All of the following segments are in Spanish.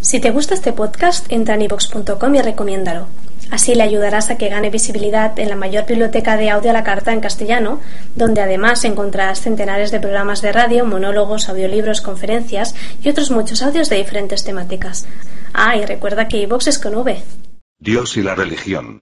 Si te gusta este podcast, entra en ivox.com y recomiéndalo. Así le ayudarás a que gane visibilidad en la mayor biblioteca de audio a la carta en castellano, donde además encontrarás centenares de programas de radio, monólogos, audiolibros, conferencias y otros muchos audios de diferentes temáticas. Ah, y recuerda que iVox es con V. Dios y la religión.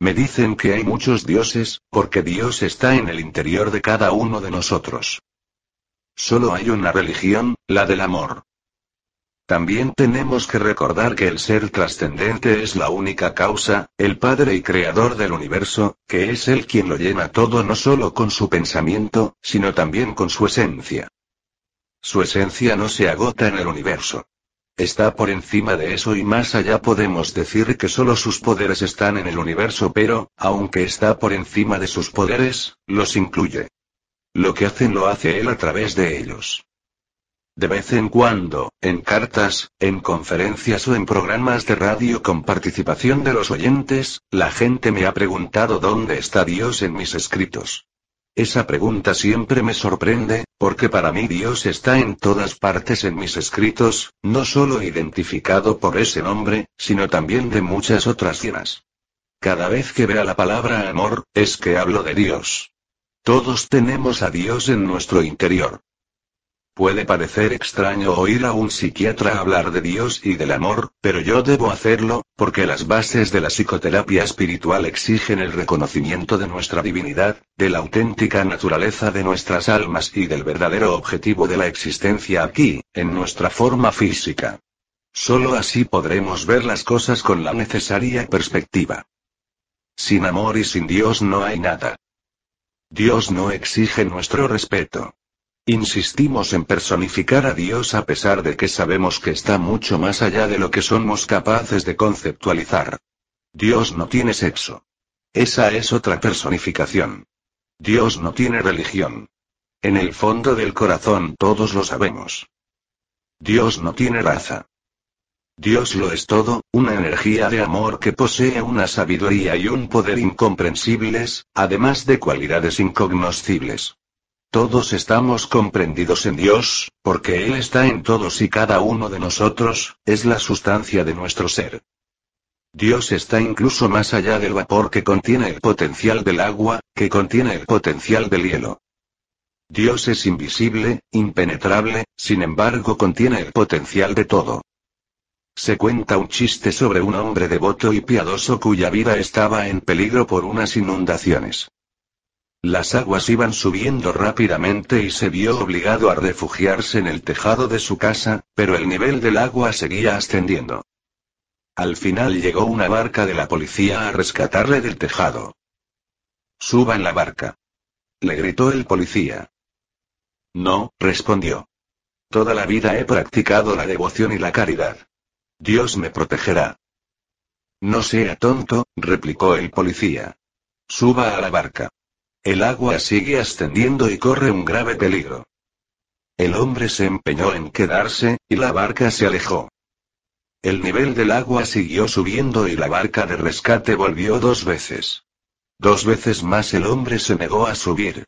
Me dicen que hay muchos dioses, porque Dios está en el interior de cada uno de nosotros. Solo hay una religión, la del amor. También tenemos que recordar que el ser trascendente es la única causa, el Padre y Creador del universo, que es Él quien lo llena todo no solo con su pensamiento, sino también con su esencia. Su esencia no se agota en el universo. Está por encima de eso y más allá podemos decir que solo sus poderes están en el universo pero, aunque está por encima de sus poderes, los incluye. Lo que hacen lo hace Él a través de ellos. De vez en cuando, en cartas, en conferencias o en programas de radio con participación de los oyentes, la gente me ha preguntado dónde está Dios en mis escritos. Esa pregunta siempre me sorprende, porque para mí Dios está en todas partes en mis escritos, no solo identificado por ese nombre, sino también de muchas otras llenas. Cada vez que vea la palabra amor, es que hablo de Dios. Todos tenemos a Dios en nuestro interior. Puede parecer extraño oír a un psiquiatra hablar de Dios y del amor, pero yo debo hacerlo, porque las bases de la psicoterapia espiritual exigen el reconocimiento de nuestra divinidad, de la auténtica naturaleza de nuestras almas y del verdadero objetivo de la existencia aquí, en nuestra forma física. Solo así podremos ver las cosas con la necesaria perspectiva. Sin amor y sin Dios no hay nada. Dios no exige nuestro respeto. Insistimos en personificar a Dios a pesar de que sabemos que está mucho más allá de lo que somos capaces de conceptualizar. Dios no tiene sexo. Esa es otra personificación. Dios no tiene religión. En el fondo del corazón todos lo sabemos. Dios no tiene raza. Dios lo es todo, una energía de amor que posee una sabiduría y un poder incomprensibles, además de cualidades incognoscibles. Todos estamos comprendidos en Dios, porque Él está en todos y cada uno de nosotros, es la sustancia de nuestro ser. Dios está incluso más allá del vapor que contiene el potencial del agua, que contiene el potencial del hielo. Dios es invisible, impenetrable, sin embargo contiene el potencial de todo. Se cuenta un chiste sobre un hombre devoto y piadoso cuya vida estaba en peligro por unas inundaciones. Las aguas iban subiendo rápidamente y se vio obligado a refugiarse en el tejado de su casa, pero el nivel del agua seguía ascendiendo. Al final llegó una barca de la policía a rescatarle del tejado. Suba en la barca. Le gritó el policía. No, respondió. Toda la vida he practicado la devoción y la caridad. Dios me protegerá. No sea tonto, replicó el policía. Suba a la barca. El agua sigue ascendiendo y corre un grave peligro. El hombre se empeñó en quedarse, y la barca se alejó. El nivel del agua siguió subiendo y la barca de rescate volvió dos veces. Dos veces más el hombre se negó a subir.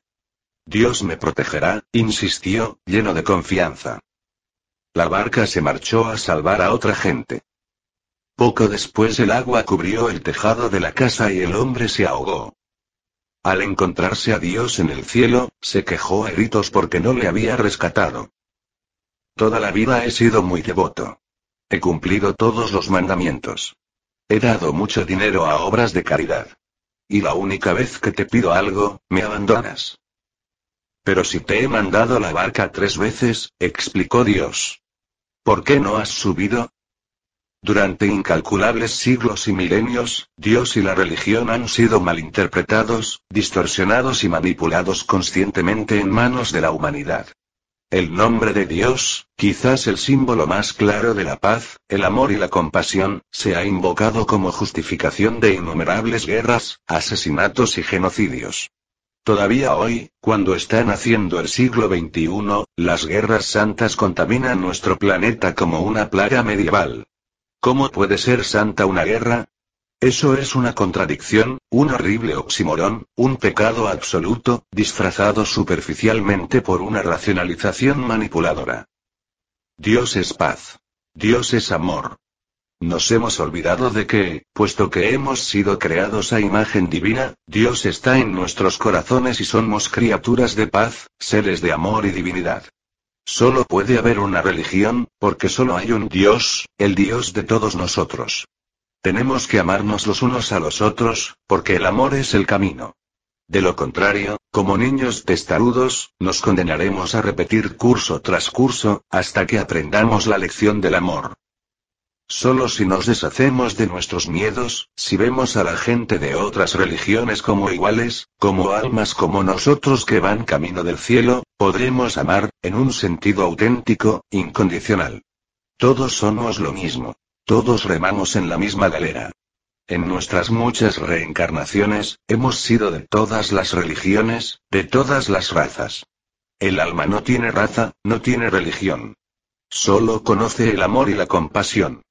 Dios me protegerá, insistió, lleno de confianza. La barca se marchó a salvar a otra gente. Poco después el agua cubrió el tejado de la casa y el hombre se ahogó. Al encontrarse a Dios en el cielo, se quejó a gritos porque no le había rescatado. Toda la vida he sido muy devoto. He cumplido todos los mandamientos. He dado mucho dinero a obras de caridad. Y la única vez que te pido algo, me abandonas. Pero si te he mandado la barca tres veces, explicó Dios. ¿Por qué no has subido? Durante incalculables siglos y milenios, Dios y la religión han sido malinterpretados, distorsionados y manipulados conscientemente en manos de la humanidad. El nombre de Dios, quizás el símbolo más claro de la paz, el amor y la compasión, se ha invocado como justificación de innumerables guerras, asesinatos y genocidios. Todavía hoy, cuando está naciendo el siglo XXI, las guerras santas contaminan nuestro planeta como una plaga medieval. ¿Cómo puede ser santa una guerra? Eso es una contradicción, un horrible oximorón, un pecado absoluto, disfrazado superficialmente por una racionalización manipuladora. Dios es paz. Dios es amor. Nos hemos olvidado de que, puesto que hemos sido creados a imagen divina, Dios está en nuestros corazones y somos criaturas de paz, seres de amor y divinidad. Solo puede haber una religión, porque solo hay un Dios, el Dios de todos nosotros. Tenemos que amarnos los unos a los otros, porque el amor es el camino. De lo contrario, como niños testarudos, nos condenaremos a repetir curso tras curso, hasta que aprendamos la lección del amor. Solo si nos deshacemos de nuestros miedos, si vemos a la gente de otras religiones como iguales, como almas como nosotros que van camino del cielo, podremos amar, en un sentido auténtico, incondicional. Todos somos lo mismo. Todos remamos en la misma galera. En nuestras muchas reencarnaciones, hemos sido de todas las religiones, de todas las razas. El alma no tiene raza, no tiene religión. Solo conoce el amor y la compasión.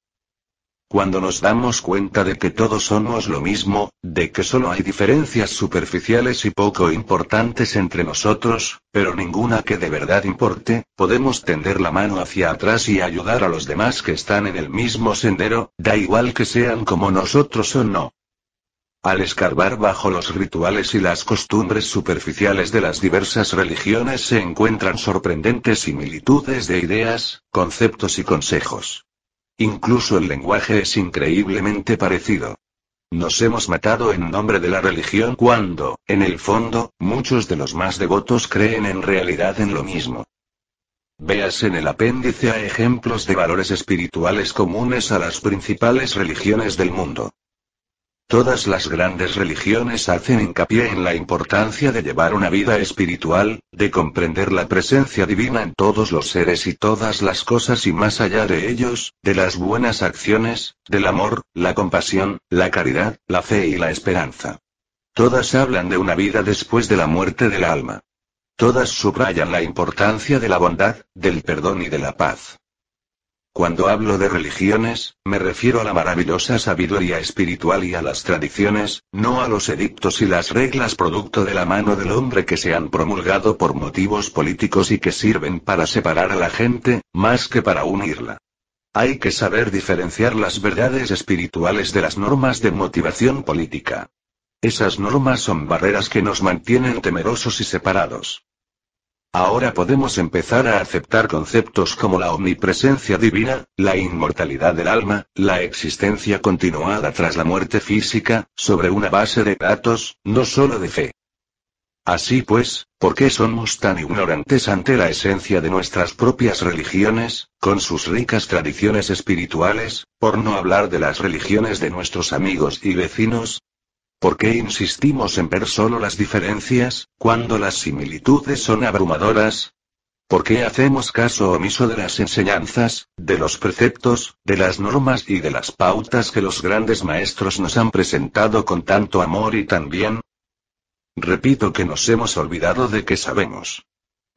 Cuando nos damos cuenta de que todos somos lo mismo, de que solo hay diferencias superficiales y poco importantes entre nosotros, pero ninguna que de verdad importe, podemos tender la mano hacia atrás y ayudar a los demás que están en el mismo sendero, da igual que sean como nosotros o no. Al escarbar bajo los rituales y las costumbres superficiales de las diversas religiones se encuentran sorprendentes similitudes de ideas, conceptos y consejos. Incluso el lenguaje es increíblemente parecido. Nos hemos matado en nombre de la religión cuando, en el fondo, muchos de los más devotos creen en realidad en lo mismo. Veas en el apéndice a ejemplos de valores espirituales comunes a las principales religiones del mundo. Todas las grandes religiones hacen hincapié en la importancia de llevar una vida espiritual, de comprender la presencia divina en todos los seres y todas las cosas y más allá de ellos, de las buenas acciones, del amor, la compasión, la caridad, la fe y la esperanza. Todas hablan de una vida después de la muerte del alma. Todas subrayan la importancia de la bondad, del perdón y de la paz. Cuando hablo de religiones, me refiero a la maravillosa sabiduría espiritual y a las tradiciones, no a los edictos y las reglas producto de la mano del hombre que se han promulgado por motivos políticos y que sirven para separar a la gente, más que para unirla. Hay que saber diferenciar las verdades espirituales de las normas de motivación política. Esas normas son barreras que nos mantienen temerosos y separados. Ahora podemos empezar a aceptar conceptos como la omnipresencia divina, la inmortalidad del alma, la existencia continuada tras la muerte física, sobre una base de datos, no solo de fe. Así pues, ¿por qué somos tan ignorantes ante la esencia de nuestras propias religiones, con sus ricas tradiciones espirituales, por no hablar de las religiones de nuestros amigos y vecinos? ¿Por qué insistimos en ver solo las diferencias, cuando las similitudes son abrumadoras? ¿Por qué hacemos caso omiso de las enseñanzas, de los preceptos, de las normas y de las pautas que los grandes maestros nos han presentado con tanto amor y tan bien? Repito que nos hemos olvidado de que sabemos.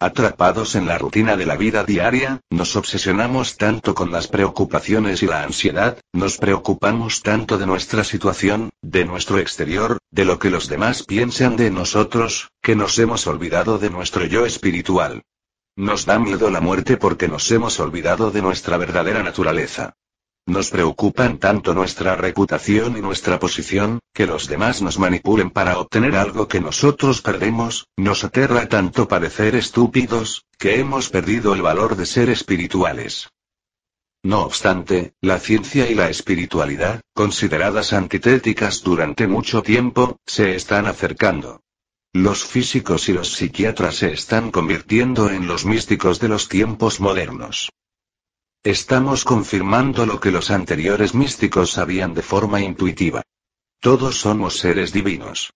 Atrapados en la rutina de la vida diaria, nos obsesionamos tanto con las preocupaciones y la ansiedad, nos preocupamos tanto de nuestra situación, de nuestro exterior, de lo que los demás piensan de nosotros, que nos hemos olvidado de nuestro yo espiritual. Nos da miedo la muerte porque nos hemos olvidado de nuestra verdadera naturaleza. Nos preocupan tanto nuestra reputación y nuestra posición, que los demás nos manipulen para obtener algo que nosotros perdemos, nos aterra tanto parecer estúpidos, que hemos perdido el valor de ser espirituales. No obstante, la ciencia y la espiritualidad, consideradas antitéticas durante mucho tiempo, se están acercando. Los físicos y los psiquiatras se están convirtiendo en los místicos de los tiempos modernos. Estamos confirmando lo que los anteriores místicos sabían de forma intuitiva. Todos somos seres divinos.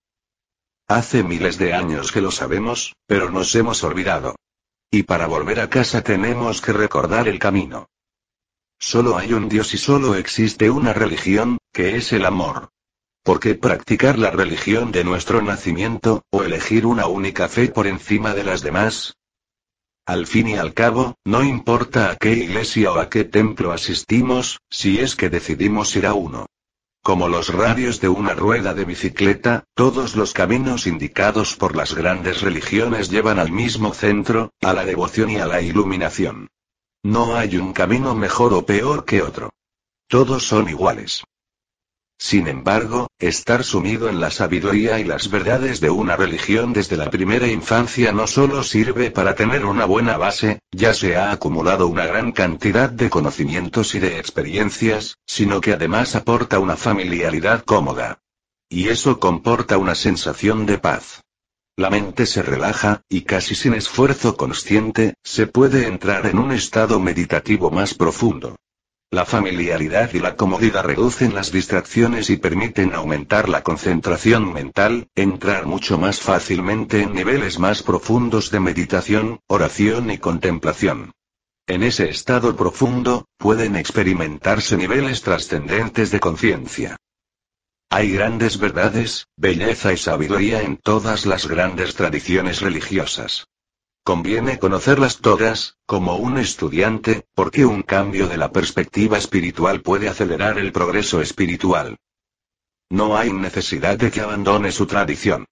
Hace miles de años que lo sabemos, pero nos hemos olvidado. Y para volver a casa tenemos que recordar el camino. Solo hay un Dios y solo existe una religión, que es el amor. ¿Por qué practicar la religión de nuestro nacimiento, o elegir una única fe por encima de las demás? Al fin y al cabo, no importa a qué iglesia o a qué templo asistimos, si es que decidimos ir a uno. Como los radios de una rueda de bicicleta, todos los caminos indicados por las grandes religiones llevan al mismo centro, a la devoción y a la iluminación. No hay un camino mejor o peor que otro. Todos son iguales. Sin embargo, estar sumido en la sabiduría y las verdades de una religión desde la primera infancia no solo sirve para tener una buena base, ya se ha acumulado una gran cantidad de conocimientos y de experiencias, sino que además aporta una familiaridad cómoda. Y eso comporta una sensación de paz. La mente se relaja, y casi sin esfuerzo consciente, se puede entrar en un estado meditativo más profundo. La familiaridad y la comodidad reducen las distracciones y permiten aumentar la concentración mental, entrar mucho más fácilmente en niveles más profundos de meditación, oración y contemplación. En ese estado profundo, pueden experimentarse niveles trascendentes de conciencia. Hay grandes verdades, belleza y sabiduría en todas las grandes tradiciones religiosas. Conviene conocerlas todas, como un estudiante, porque un cambio de la perspectiva espiritual puede acelerar el progreso espiritual. No hay necesidad de que abandone su tradición.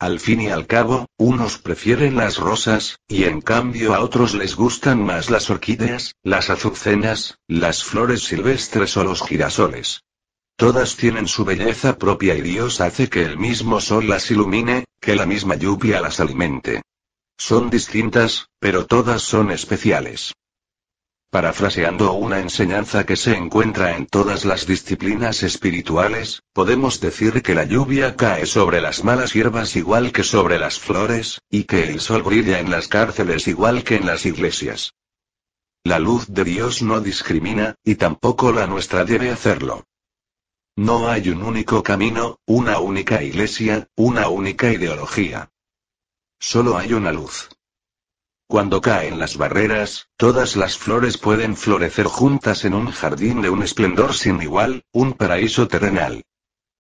Al fin y al cabo, unos prefieren las rosas, y en cambio a otros les gustan más las orquídeas, las azucenas, las flores silvestres o los girasoles. Todas tienen su belleza propia y Dios hace que el mismo sol las ilumine, que la misma lluvia las alimente. Son distintas, pero todas son especiales. Parafraseando una enseñanza que se encuentra en todas las disciplinas espirituales, podemos decir que la lluvia cae sobre las malas hierbas igual que sobre las flores, y que el sol brilla en las cárceles igual que en las iglesias. La luz de Dios no discrimina, y tampoco la nuestra debe hacerlo. No hay un único camino, una única iglesia, una única ideología. Solo hay una luz. Cuando caen las barreras, todas las flores pueden florecer juntas en un jardín de un esplendor sin igual, un paraíso terrenal.